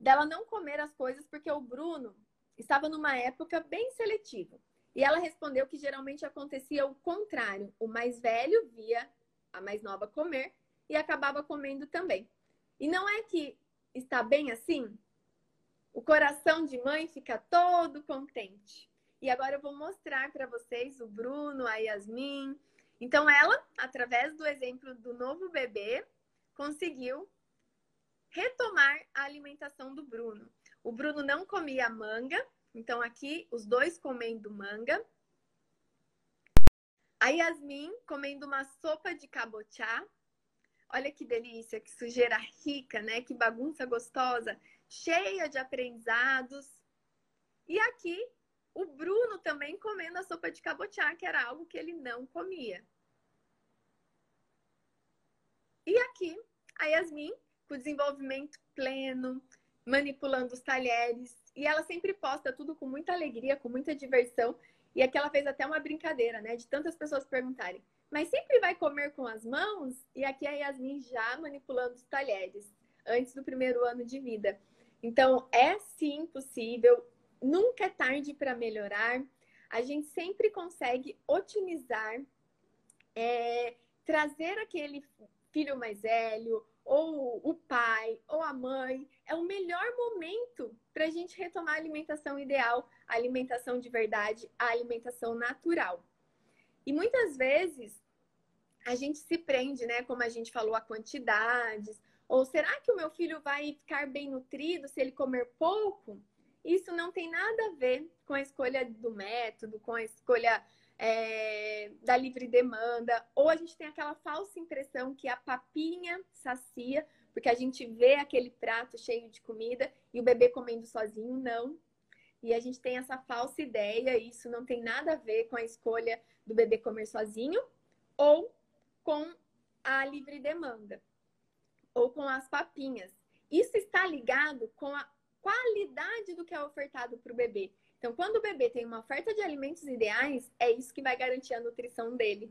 dela não comer as coisas porque o Bruno estava numa época bem seletiva. E ela respondeu que geralmente acontecia o contrário. O mais velho via a mais nova comer e acabava comendo também. E não é que está bem assim? O coração de mãe fica todo contente. E agora eu vou mostrar para vocês o Bruno, a Yasmin. Então ela, através do exemplo do novo bebê, conseguiu retomar a alimentação do Bruno. O Bruno não comia manga, então aqui os dois comendo manga. A Yasmin comendo uma sopa de cabochá. Olha que delícia, que sujeira rica, né? Que bagunça gostosa, cheia de aprendizados. E aqui o Bruno também comendo a sopa de cabochá, que era algo que ele não comia. E aqui a Yasmin desenvolvimento pleno, manipulando os talheres. E ela sempre posta tudo com muita alegria, com muita diversão. E aqui ela fez até uma brincadeira, né? De tantas pessoas perguntarem, mas sempre vai comer com as mãos? E aqui a Yasmin já manipulando os talheres, antes do primeiro ano de vida. Então, é sim possível, nunca é tarde para melhorar. A gente sempre consegue otimizar, é, trazer aquele filho mais velho, ou o pai, ou a mãe, é o melhor momento para a gente retomar a alimentação ideal, a alimentação de verdade, a alimentação natural. E muitas vezes a gente se prende, né? Como a gente falou, a quantidades. Ou será que o meu filho vai ficar bem nutrido se ele comer pouco? Isso não tem nada a ver com a escolha do método, com a escolha é, da livre demanda, ou a gente tem aquela falsa impressão que a papinha sacia, porque a gente vê aquele prato cheio de comida e o bebê comendo sozinho, não. E a gente tem essa falsa ideia, e isso não tem nada a ver com a escolha do bebê comer sozinho ou com a livre demanda, ou com as papinhas. Isso está ligado com a qualidade do que é ofertado para o bebê. Então, quando o bebê tem uma oferta de alimentos ideais, é isso que vai garantir a nutrição dele.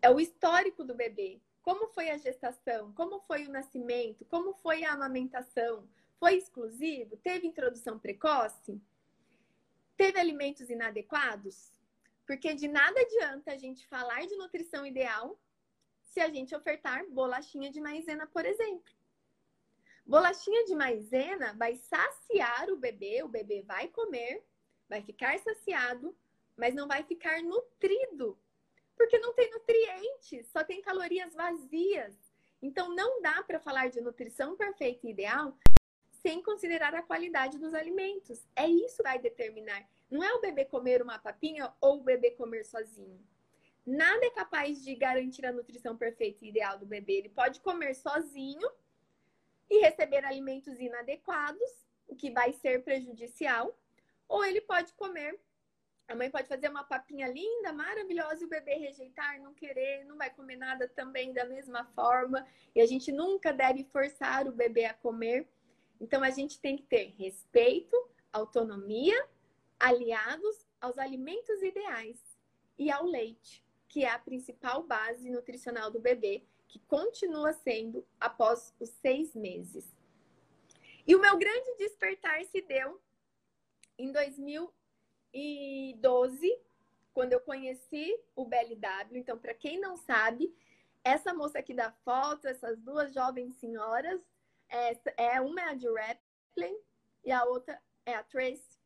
É o histórico do bebê. Como foi a gestação? Como foi o nascimento? Como foi a amamentação? Foi exclusivo? Teve introdução precoce? Teve alimentos inadequados? Porque de nada adianta a gente falar de nutrição ideal se a gente ofertar bolachinha de maisena, por exemplo. Bolachinha de maisena vai saciar o bebê, o bebê vai comer, vai ficar saciado, mas não vai ficar nutrido, porque não tem nutrientes, só tem calorias vazias. Então não dá para falar de nutrição perfeita e ideal sem considerar a qualidade dos alimentos. É isso que vai determinar. Não é o bebê comer uma papinha ou o bebê comer sozinho. Nada é capaz de garantir a nutrição perfeita e ideal do bebê. Ele pode comer sozinho e receber alimentos inadequados, o que vai ser prejudicial, ou ele pode comer. A mãe pode fazer uma papinha linda, maravilhosa, e o bebê rejeitar, não querer, não vai comer nada também da mesma forma. E a gente nunca deve forçar o bebê a comer. Então a gente tem que ter respeito, autonomia, aliados aos alimentos ideais e ao leite, que é a principal base nutricional do bebê, que continua sendo após os seis meses. E o meu grande despertar se deu em 2012, quando eu conheci o BLW, então, para quem não sabe, essa moça aqui da foto, essas duas jovens senhoras, é, é uma é a de Raplin e a outra é a Trace.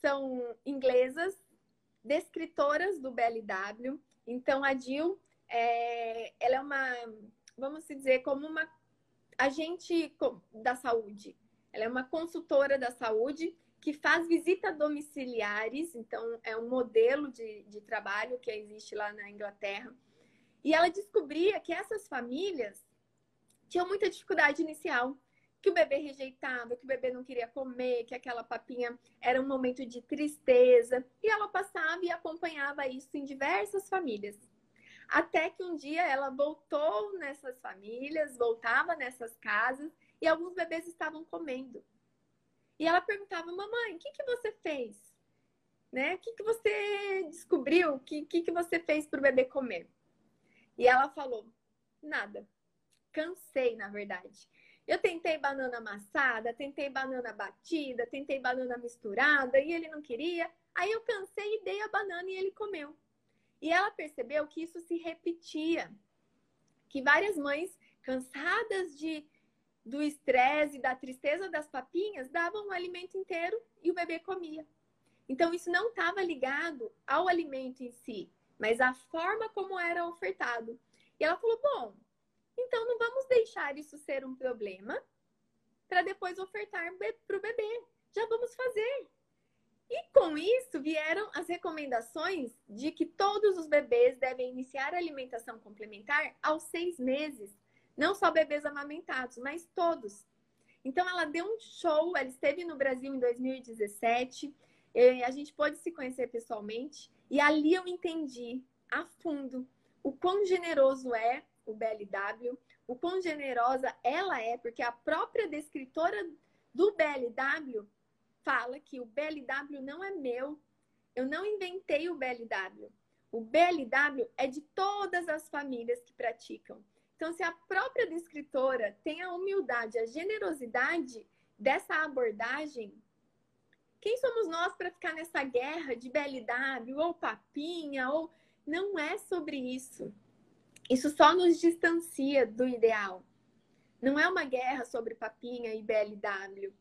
São inglesas, descritoras do BLW. Então, a Jill, é, ela é uma, vamos dizer, como uma agente da saúde. Ela é uma consultora da saúde que faz visita domiciliares, então é um modelo de, de trabalho que existe lá na Inglaterra. E ela descobria que essas famílias tinham muita dificuldade inicial, que o bebê rejeitava, que o bebê não queria comer, que aquela papinha era um momento de tristeza. E ela passava e acompanhava isso em diversas famílias. Até que um dia ela voltou nessas famílias, voltava nessas casas e alguns bebês estavam comendo. E ela perguntava, mamãe, o que, que você fez? Né? O que, que você descobriu? O que, que, que você fez para o bebê comer? E ela falou, nada. Cansei, na verdade. Eu tentei banana amassada, tentei banana batida, tentei banana misturada e ele não queria. Aí eu cansei e dei a banana e ele comeu. E ela percebeu que isso se repetia. Que várias mães, cansadas de do estresse da tristeza das papinhas, davam o alimento inteiro e o bebê comia. Então, isso não estava ligado ao alimento em si, mas à forma como era ofertado. E ela falou: bom, então não vamos deixar isso ser um problema para depois ofertar para o bebê. Já vamos fazer. E com isso vieram as recomendações de que todos os bebês devem iniciar a alimentação complementar aos seis meses não só bebês amamentados, mas todos. Então ela deu um show, ela esteve no Brasil em 2017, a gente pôde se conhecer pessoalmente e ali eu entendi a fundo o quão generoso é o BLW, o quão generosa ela é, porque a própria descritora do BLW fala que o BLW não é meu, eu não inventei o BLW. O BLW é de todas as famílias que praticam. Então, se a própria descritora tem a humildade, a generosidade dessa abordagem, quem somos nós para ficar nessa guerra de BLW ou papinha ou não é sobre isso. Isso só nos distancia do ideal. Não é uma guerra sobre papinha e BLW.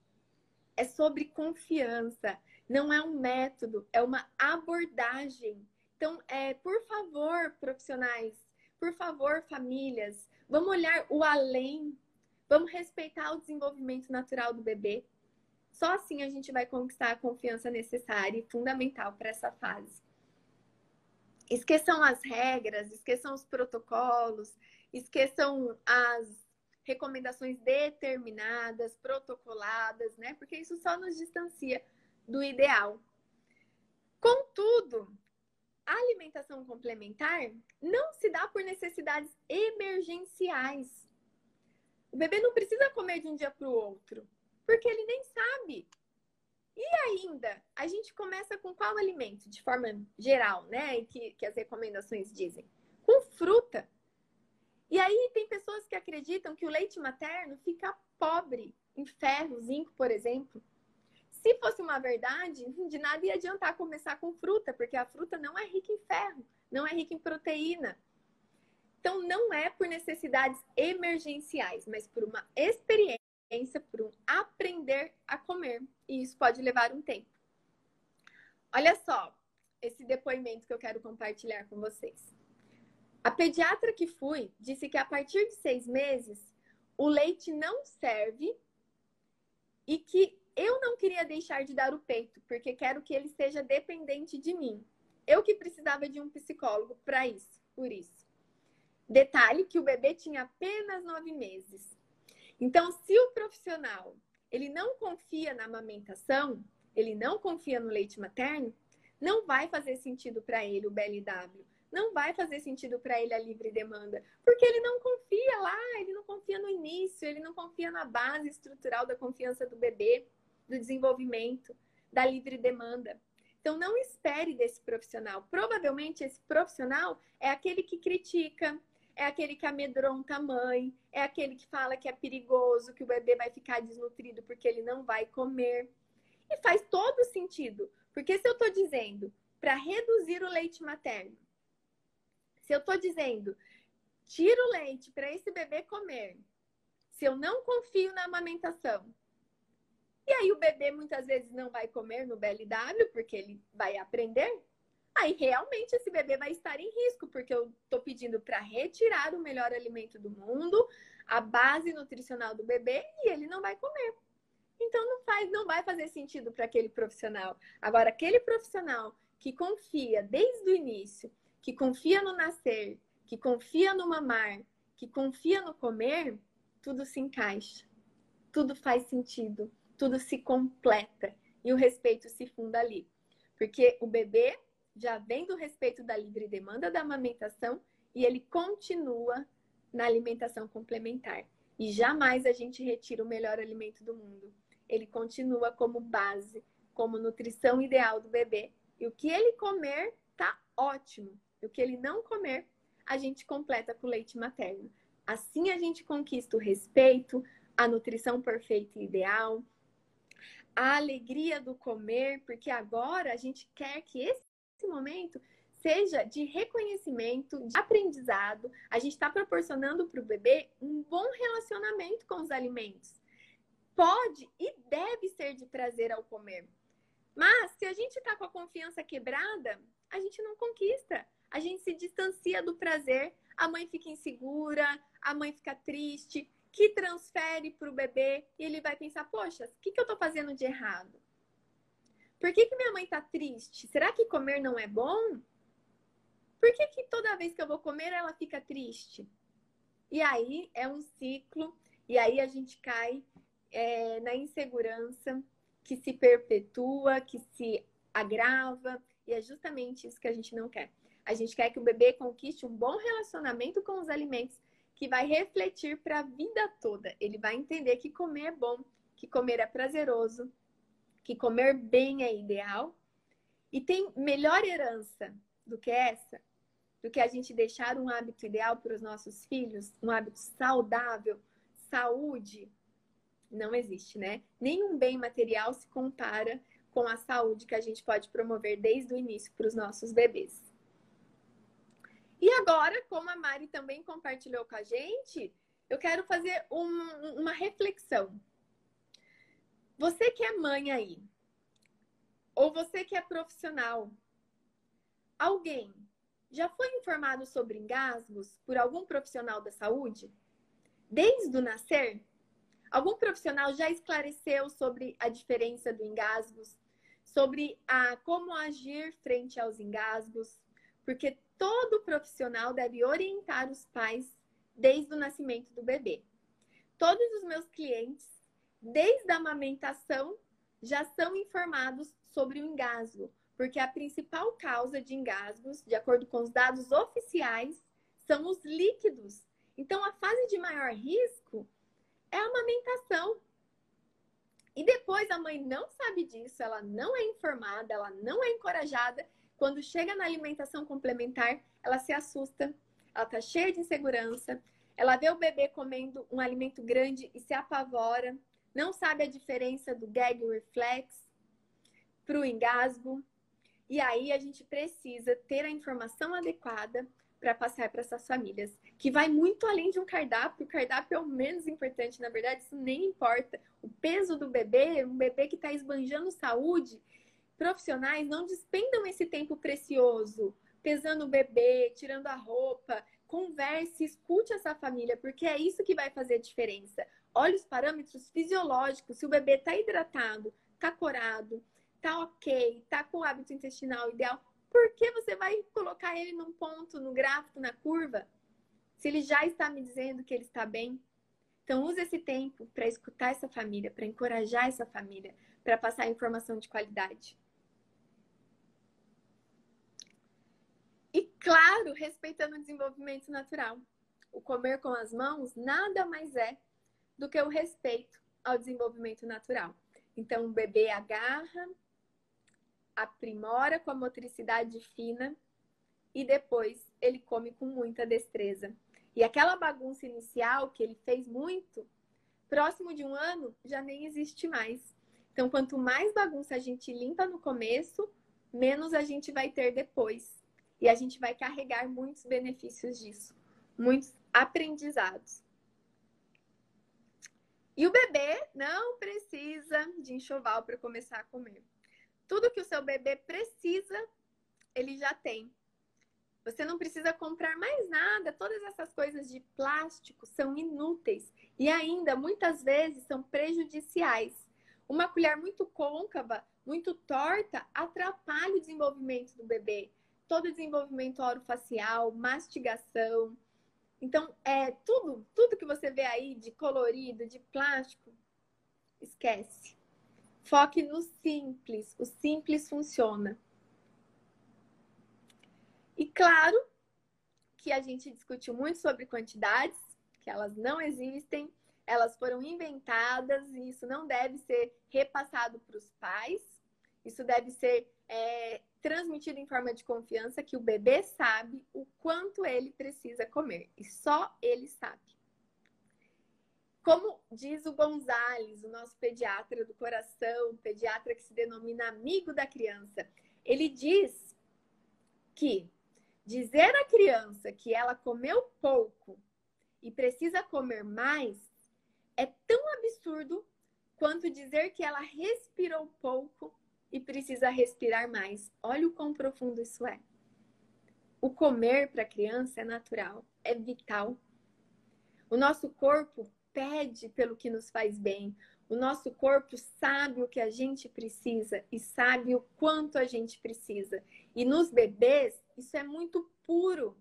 É sobre confiança. Não é um método, é uma abordagem. Então, é, por favor, profissionais, por favor, famílias, vamos olhar o além, vamos respeitar o desenvolvimento natural do bebê. Só assim a gente vai conquistar a confiança necessária e fundamental para essa fase. Esqueçam as regras, esqueçam os protocolos, esqueçam as recomendações determinadas, protocoladas, né? Porque isso só nos distancia do ideal. Contudo, a alimentação complementar não se dá por necessidades emergenciais. O bebê não precisa comer de um dia para o outro, porque ele nem sabe. E ainda, a gente começa com qual alimento, de forma geral, né? Que, que as recomendações dizem? Com fruta. E aí tem pessoas que acreditam que o leite materno fica pobre em ferro, zinco, por exemplo. Se fosse uma verdade, de nada ia adiantar começar com fruta, porque a fruta não é rica em ferro, não é rica em proteína. Então, não é por necessidades emergenciais, mas por uma experiência, por um aprender a comer. E isso pode levar um tempo. Olha só esse depoimento que eu quero compartilhar com vocês. A pediatra que fui disse que a partir de seis meses o leite não serve e que eu não queria deixar de dar o peito, porque quero que ele seja dependente de mim. Eu que precisava de um psicólogo para isso, por isso. Detalhe que o bebê tinha apenas nove meses. Então, se o profissional ele não confia na amamentação, ele não confia no leite materno, não vai fazer sentido para ele o BLW não vai fazer sentido para ele a livre demanda, porque ele não confia lá, ele não confia no início, ele não confia na base estrutural da confiança do bebê do desenvolvimento, da livre demanda. Então, não espere desse profissional. Provavelmente, esse profissional é aquele que critica, é aquele que amedronta a mãe, é aquele que fala que é perigoso, que o bebê vai ficar desnutrido porque ele não vai comer. E faz todo sentido, porque se eu estou dizendo para reduzir o leite materno, se eu estou dizendo tira o leite para esse bebê comer, se eu não confio na amamentação, e aí o bebê muitas vezes não vai comer no BLW porque ele vai aprender. Aí realmente esse bebê vai estar em risco, porque eu estou pedindo para retirar o melhor alimento do mundo, a base nutricional do bebê, e ele não vai comer. Então não faz, não vai fazer sentido para aquele profissional. Agora, aquele profissional que confia desde o início, que confia no nascer, que confia no mamar, que confia no comer, tudo se encaixa, tudo faz sentido, tudo se completa e o respeito se funda ali. Porque o bebê já vem do respeito da livre demanda da amamentação e ele continua na alimentação complementar. E jamais a gente retira o melhor alimento do mundo. Ele continua como base, como nutrição ideal do bebê. E o que ele comer tá ótimo. E o que ele não comer, a gente completa com leite materno. Assim a gente conquista o respeito, a nutrição perfeita e ideal, a alegria do comer, porque agora a gente quer que esse momento seja de reconhecimento, de aprendizado. A gente está proporcionando para o bebê um bom relacionamento com os alimentos. Pode e deve ser de prazer ao comer. Mas se a gente está com a confiança quebrada, a gente não conquista. A gente se distancia do prazer, a mãe fica insegura, a mãe fica triste, que transfere para o bebê e ele vai pensar: poxa, o que, que eu estou fazendo de errado? Por que, que minha mãe está triste? Será que comer não é bom? Por que, que toda vez que eu vou comer ela fica triste? E aí é um ciclo, e aí a gente cai é, na insegurança que se perpetua, que se agrava, e é justamente isso que a gente não quer. A gente quer que o bebê conquiste um bom relacionamento com os alimentos que vai refletir para a vida toda. Ele vai entender que comer é bom, que comer é prazeroso, que comer bem é ideal. E tem melhor herança do que essa, do que a gente deixar um hábito ideal para os nossos filhos, um hábito saudável, saúde, não existe, né? Nenhum bem material se compara com a saúde que a gente pode promover desde o início para os nossos bebês. E agora, como a Mari também compartilhou com a gente, eu quero fazer um, uma reflexão. Você que é mãe aí, ou você que é profissional, alguém já foi informado sobre engasgos por algum profissional da saúde? Desde o nascer? Algum profissional já esclareceu sobre a diferença do engasgos? Sobre a como agir frente aos engasgos? Porque todo profissional deve orientar os pais desde o nascimento do bebê. Todos os meus clientes, desde a amamentação, já são informados sobre o engasgo, porque a principal causa de engasgos, de acordo com os dados oficiais, são os líquidos. Então, a fase de maior risco é a amamentação. E depois a mãe não sabe disso, ela não é informada, ela não é encorajada quando chega na alimentação complementar, ela se assusta, ela tá cheia de insegurança, ela vê o bebê comendo um alimento grande e se apavora, não sabe a diferença do gag reflex para o engasgo. E aí a gente precisa ter a informação adequada para passar para essas famílias, que vai muito além de um cardápio. O cardápio é o menos importante, na verdade, isso nem importa. O peso do bebê, um bebê que está esbanjando saúde, profissionais não despendam esse tempo precioso pesando o bebê, tirando a roupa. Converse, escute essa família, porque é isso que vai fazer a diferença. Olhe os parâmetros fisiológicos, se o bebê está hidratado, está corado, está ok, está com o hábito intestinal ideal, por que você vai colocar ele num ponto, no gráfico, na curva? Se ele já está me dizendo que ele está bem. Então, use esse tempo para escutar essa família, para encorajar essa família, para passar informação de qualidade. E claro, respeitando o desenvolvimento natural. O comer com as mãos nada mais é do que o respeito ao desenvolvimento natural. Então, o bebê agarra, aprimora com a motricidade fina e depois ele come com muita destreza. E aquela bagunça inicial que ele fez muito, próximo de um ano, já nem existe mais. Então, quanto mais bagunça a gente limpa no começo, menos a gente vai ter depois. E a gente vai carregar muitos benefícios disso, muitos aprendizados. E o bebê não precisa de enxoval para começar a comer. Tudo que o seu bebê precisa, ele já tem. Você não precisa comprar mais nada. Todas essas coisas de plástico são inúteis e ainda muitas vezes são prejudiciais. Uma colher muito côncava, muito torta, atrapalha o desenvolvimento do bebê. Todo desenvolvimento orofacial, mastigação. Então, é tudo, tudo que você vê aí de colorido, de plástico, esquece. Foque no simples. O simples funciona. E claro que a gente discutiu muito sobre quantidades, que elas não existem, elas foram inventadas e isso não deve ser repassado para os pais. Isso deve ser é, transmitido em forma de confiança que o bebê sabe o quanto ele precisa comer e só ele sabe. Como diz o Gonzales, o nosso pediatra do coração, pediatra que se denomina amigo da criança, ele diz que dizer à criança que ela comeu pouco e precisa comer mais é tão absurdo quanto dizer que ela respirou pouco e precisa respirar mais. Olha o quão profundo isso é. O comer para a criança é natural, é vital. O nosso corpo pede pelo que nos faz bem. O nosso corpo sabe o que a gente precisa e sabe o quanto a gente precisa. E nos bebês, isso é muito puro.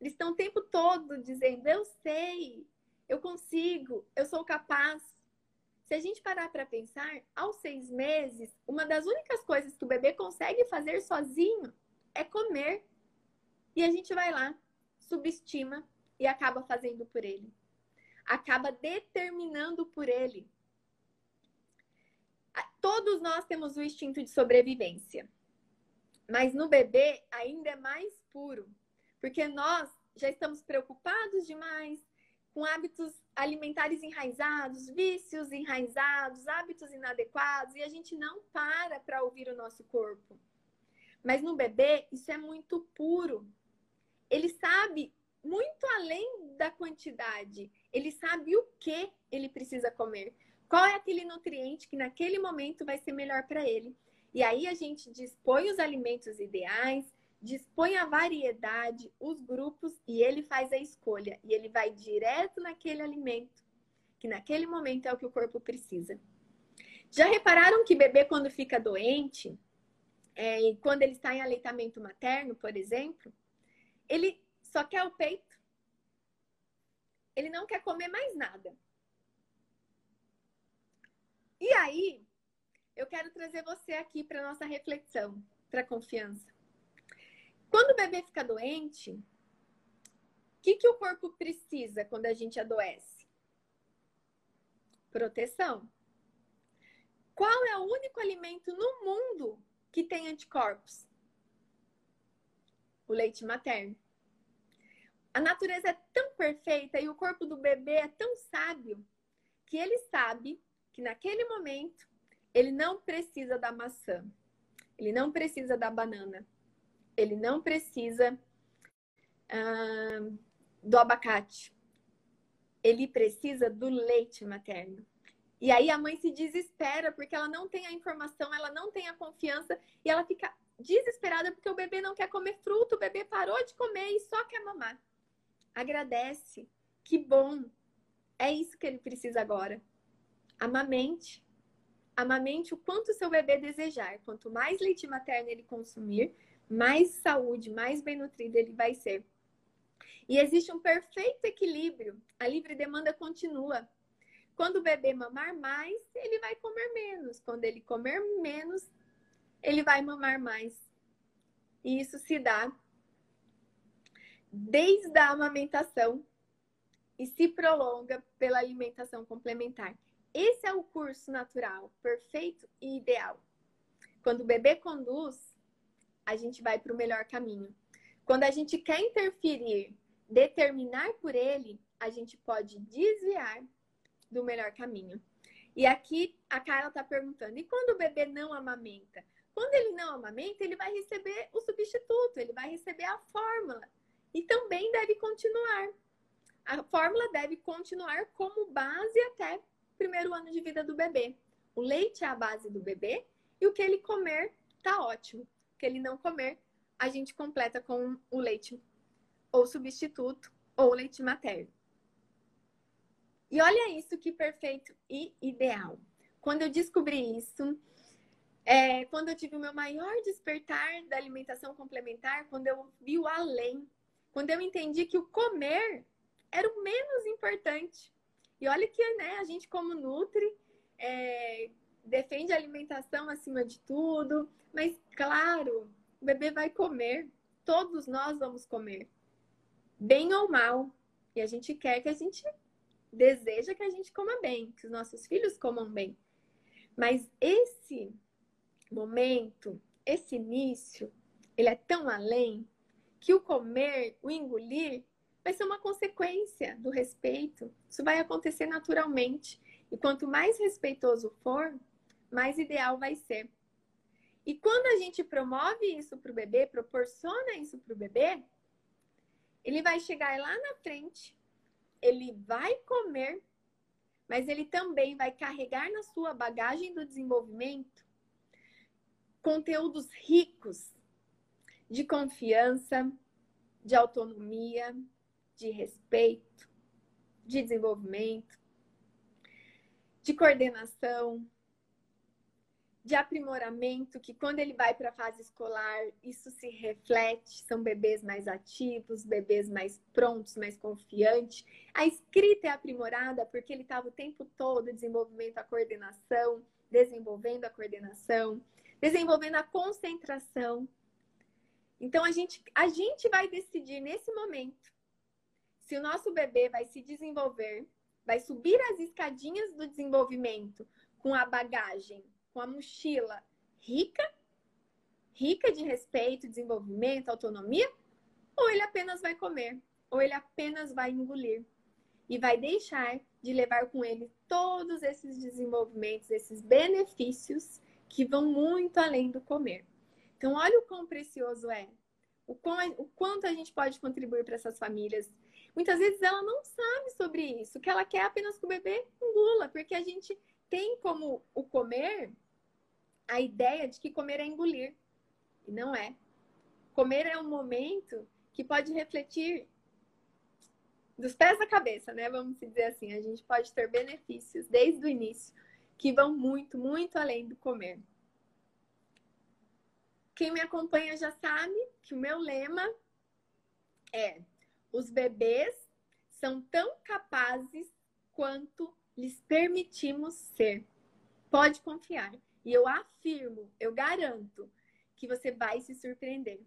Eles estão o tempo todo dizendo: Eu sei, eu consigo, eu sou capaz. Se a gente parar para pensar, aos seis meses, uma das únicas coisas que o bebê consegue fazer sozinho é comer. E a gente vai lá, subestima e acaba fazendo por ele acaba determinando por ele. Todos nós temos o instinto de sobrevivência. Mas no bebê ainda é mais puro, porque nós já estamos preocupados demais com hábitos alimentares enraizados, vícios enraizados, hábitos inadequados, e a gente não para para ouvir o nosso corpo. Mas no bebê, isso é muito puro. Ele sabe muito além da quantidade. Ele sabe o que ele precisa comer. Qual é aquele nutriente que naquele momento vai ser melhor para ele. E aí a gente dispõe os alimentos ideais, dispõe a variedade, os grupos e ele faz a escolha. E ele vai direto naquele alimento, que naquele momento é o que o corpo precisa. Já repararam que bebê, quando fica doente, é, e quando ele está em aleitamento materno, por exemplo, ele só quer o peito. Ele não quer comer mais nada. E aí, eu quero trazer você aqui para nossa reflexão, para confiança. Quando o bebê fica doente, o que, que o corpo precisa quando a gente adoece? Proteção. Qual é o único alimento no mundo que tem anticorpos? O leite materno a natureza é tão perfeita e o corpo do bebê é tão sábio que ele sabe que naquele momento ele não precisa da maçã, ele não precisa da banana, ele não precisa uh, do abacate, ele precisa do leite materno. E aí a mãe se desespera porque ela não tem a informação, ela não tem a confiança e ela fica desesperada porque o bebê não quer comer fruto, o bebê parou de comer e só quer mamar. Agradece. Que bom. É isso que ele precisa agora. Amamente. Amamente o quanto seu bebê desejar. Quanto mais leite materno ele consumir, mais saúde, mais bem nutrido ele vai ser. E existe um perfeito equilíbrio. A livre demanda continua. Quando o bebê mamar mais, ele vai comer menos. Quando ele comer menos, ele vai mamar mais. E isso se dá desde a amamentação e se prolonga pela alimentação complementar. Esse é o curso natural, perfeito e ideal. Quando o bebê conduz, a gente vai para o melhor caminho. Quando a gente quer interferir, determinar por ele, a gente pode desviar do melhor caminho. E aqui a Carla está perguntando: e quando o bebê não amamenta? Quando ele não amamenta, ele vai receber o substituto, ele vai receber a fórmula e também deve continuar. A fórmula deve continuar como base até o primeiro ano de vida do bebê. O leite é a base do bebê e o que ele comer tá ótimo. Que ele não comer, a gente completa com o leite ou substituto ou leite materno. E olha isso que perfeito e ideal. quando eu descobri isso, é, quando eu tive o meu maior despertar da alimentação complementar, quando eu vi o além, quando eu entendi que o comer era o menos importante. E olha que né, a gente, como Nutri, é, defende a alimentação acima de tudo, mas claro, o bebê vai comer, todos nós vamos comer, bem ou mal. E a gente quer que a gente deseja que a gente coma bem, que os nossos filhos comam bem. Mas esse momento, esse início, ele é tão além que o comer, o engolir, vai ser uma consequência do respeito. Isso vai acontecer naturalmente. E quanto mais respeitoso for, mais ideal vai ser. E quando a gente promove isso para o bebê, proporciona isso para o bebê, ele vai chegar lá na frente, ele vai comer, mas ele também vai carregar na sua bagagem do desenvolvimento conteúdos ricos de confiança, de autonomia, de respeito, de desenvolvimento, de coordenação, de aprimoramento, que quando ele vai para a fase escolar, isso se reflete, são bebês mais ativos, bebês mais prontos, mais confiantes. A escrita é aprimorada porque ele estava o tempo todo desenvolvendo a coordenação, desenvolvendo a coordenação, desenvolvendo a concentração. Então a gente, a gente vai decidir nesse momento se o nosso bebê vai se desenvolver, vai subir as escadinhas do desenvolvimento com a bagagem com a mochila rica, rica de respeito, desenvolvimento, autonomia, ou ele apenas vai comer, ou ele apenas vai engolir e vai deixar de levar com ele todos esses desenvolvimentos, esses benefícios que vão muito além do comer. Então, olha o quão precioso é, o, quão, o quanto a gente pode contribuir para essas famílias. Muitas vezes ela não sabe sobre isso, que ela quer apenas que o bebê engula, porque a gente tem como o comer a ideia de que comer é engolir. E não é. Comer é um momento que pode refletir dos pés à cabeça, né? Vamos dizer assim. A gente pode ter benefícios desde o início que vão muito, muito além do comer. Quem me acompanha já sabe que o meu lema é: os bebês são tão capazes quanto lhes permitimos ser. Pode confiar. E eu afirmo, eu garanto que você vai se surpreender.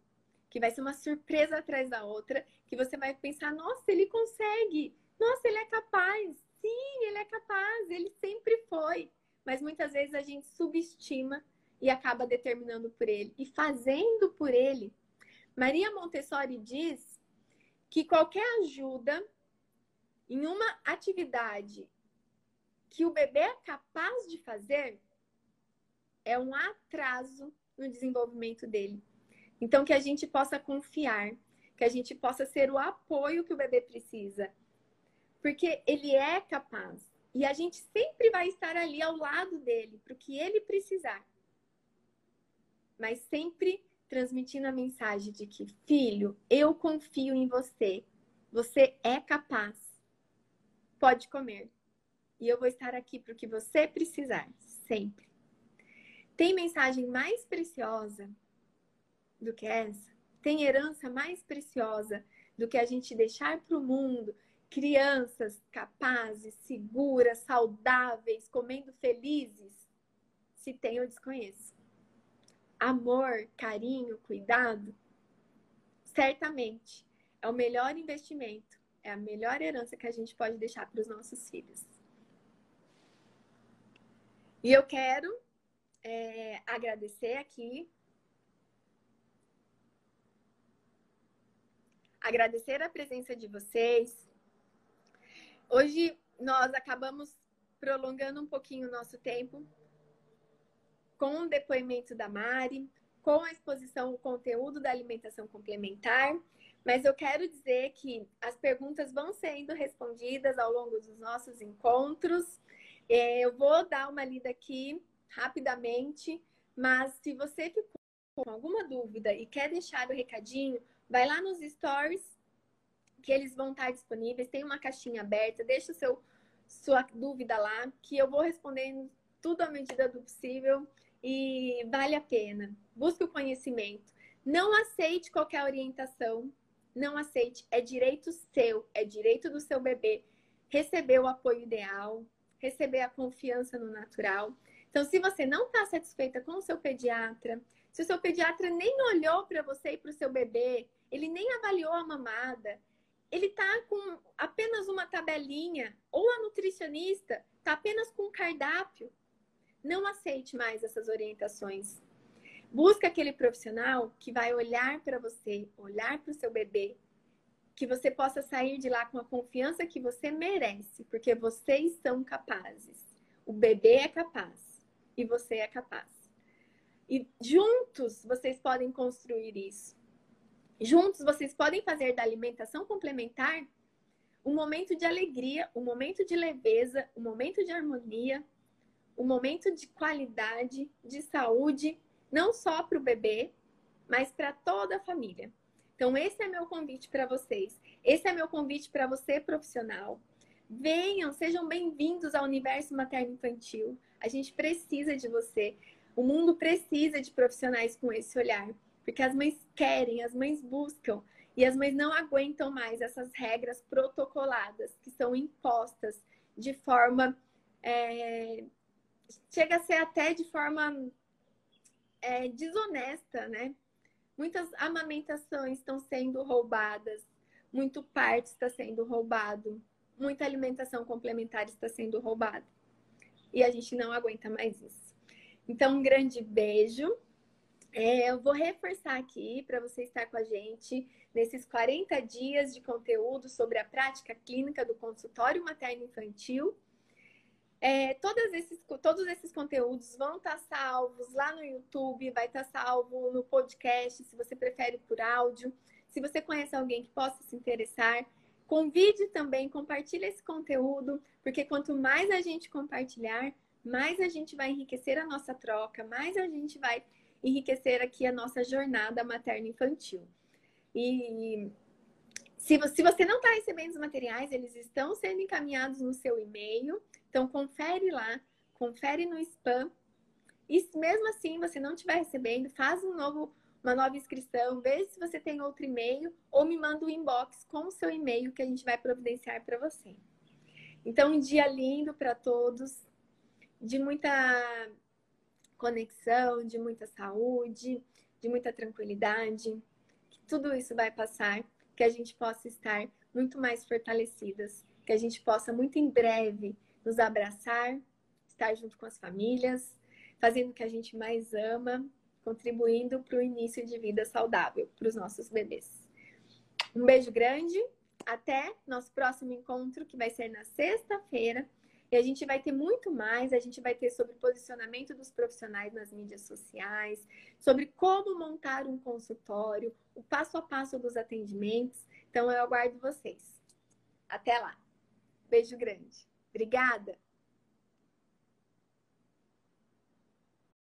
Que vai ser uma surpresa atrás da outra, que você vai pensar: nossa, ele consegue, nossa, ele é capaz. Sim, ele é capaz, ele sempre foi. Mas muitas vezes a gente subestima e acaba determinando por ele e fazendo por ele. Maria Montessori diz que qualquer ajuda em uma atividade que o bebê é capaz de fazer é um atraso no desenvolvimento dele. Então, que a gente possa confiar, que a gente possa ser o apoio que o bebê precisa. Porque ele é capaz. E a gente sempre vai estar ali ao lado dele, para o que ele precisar. Mas sempre transmitindo a mensagem de que, filho, eu confio em você. Você é capaz. Pode comer. E eu vou estar aqui para o que você precisar, sempre. Tem mensagem mais preciosa do que essa? Tem herança mais preciosa do que a gente deixar para o mundo crianças capazes, seguras, saudáveis, comendo felizes? Se tem, eu desconheço. Amor, carinho, cuidado, certamente é o melhor investimento, é a melhor herança que a gente pode deixar para os nossos filhos. E eu quero é, agradecer aqui. Agradecer a presença de vocês. Hoje nós acabamos prolongando um pouquinho o nosso tempo com o depoimento da Mari, com a exposição, o conteúdo da alimentação complementar. Mas eu quero dizer que as perguntas vão sendo respondidas ao longo dos nossos encontros. É, eu vou dar uma lida aqui rapidamente, mas se você ficou com alguma dúvida e quer deixar o recadinho, vai lá nos stories que eles vão estar disponíveis. Tem uma caixinha aberta, deixa o seu, sua dúvida lá, que eu vou respondendo tudo à medida do possível e vale a pena. Busque o conhecimento. Não aceite qualquer orientação. Não aceite. É direito seu, é direito do seu bebê receber o apoio ideal, receber a confiança no natural. Então, se você não está satisfeita com o seu pediatra, se o seu pediatra nem olhou para você e para o seu bebê, ele nem avaliou a mamada, ele está com apenas uma tabelinha, ou a nutricionista está apenas com um cardápio, não aceite mais essas orientações. Busque aquele profissional que vai olhar para você, olhar para o seu bebê, que você possa sair de lá com a confiança que você merece, porque vocês são capazes. O bebê é capaz e você é capaz. E juntos vocês podem construir isso. Juntos vocês podem fazer da alimentação complementar um momento de alegria, um momento de leveza, um momento de harmonia, um momento de qualidade, de saúde, não só para o bebê, mas para toda a família. Então, esse é meu convite para vocês. Esse é meu convite para você, profissional. Venham, sejam bem-vindos ao universo materno-infantil. A gente precisa de você. O mundo precisa de profissionais com esse olhar, porque as mães querem, as mães buscam e as mães não aguentam mais essas regras protocoladas que são impostas de forma. É, chega a ser até de forma é, desonesta, né? Muitas amamentações estão sendo roubadas, muito parto está sendo roubado, muita alimentação complementar está sendo roubada. E a gente não aguenta mais isso. Então, um grande beijo. É, eu vou reforçar aqui para você estar com a gente nesses 40 dias de conteúdo sobre a prática clínica do consultório materno-infantil. É, todos, esses, todos esses conteúdos vão estar salvos lá no YouTube, vai estar salvo no podcast, se você prefere por áudio. Se você conhece alguém que possa se interessar, convide também, compartilhe esse conteúdo, porque quanto mais a gente compartilhar, mais a gente vai enriquecer a nossa troca, mais a gente vai enriquecer aqui a nossa jornada materno-infantil. E se você não está recebendo os materiais, eles estão sendo encaminhados no seu e-mail. Então, confere lá, confere no spam. E se mesmo assim você não estiver recebendo, faz um novo, uma nova inscrição, veja se você tem outro e-mail ou me manda um inbox com o seu e-mail que a gente vai providenciar para você. Então, um dia lindo para todos de muita conexão, de muita saúde, de muita tranquilidade, que tudo isso vai passar, que a gente possa estar muito mais fortalecidas, que a gente possa muito em breve nos abraçar, estar junto com as famílias, fazendo o que a gente mais ama, contribuindo para o início de vida saudável para os nossos bebês. Um beijo grande, até nosso próximo encontro, que vai ser na sexta-feira e a gente vai ter muito mais, a gente vai ter sobre posicionamento dos profissionais nas mídias sociais, sobre como montar um consultório, o passo a passo dos atendimentos. Então eu aguardo vocês. Até lá. Beijo grande. Obrigada.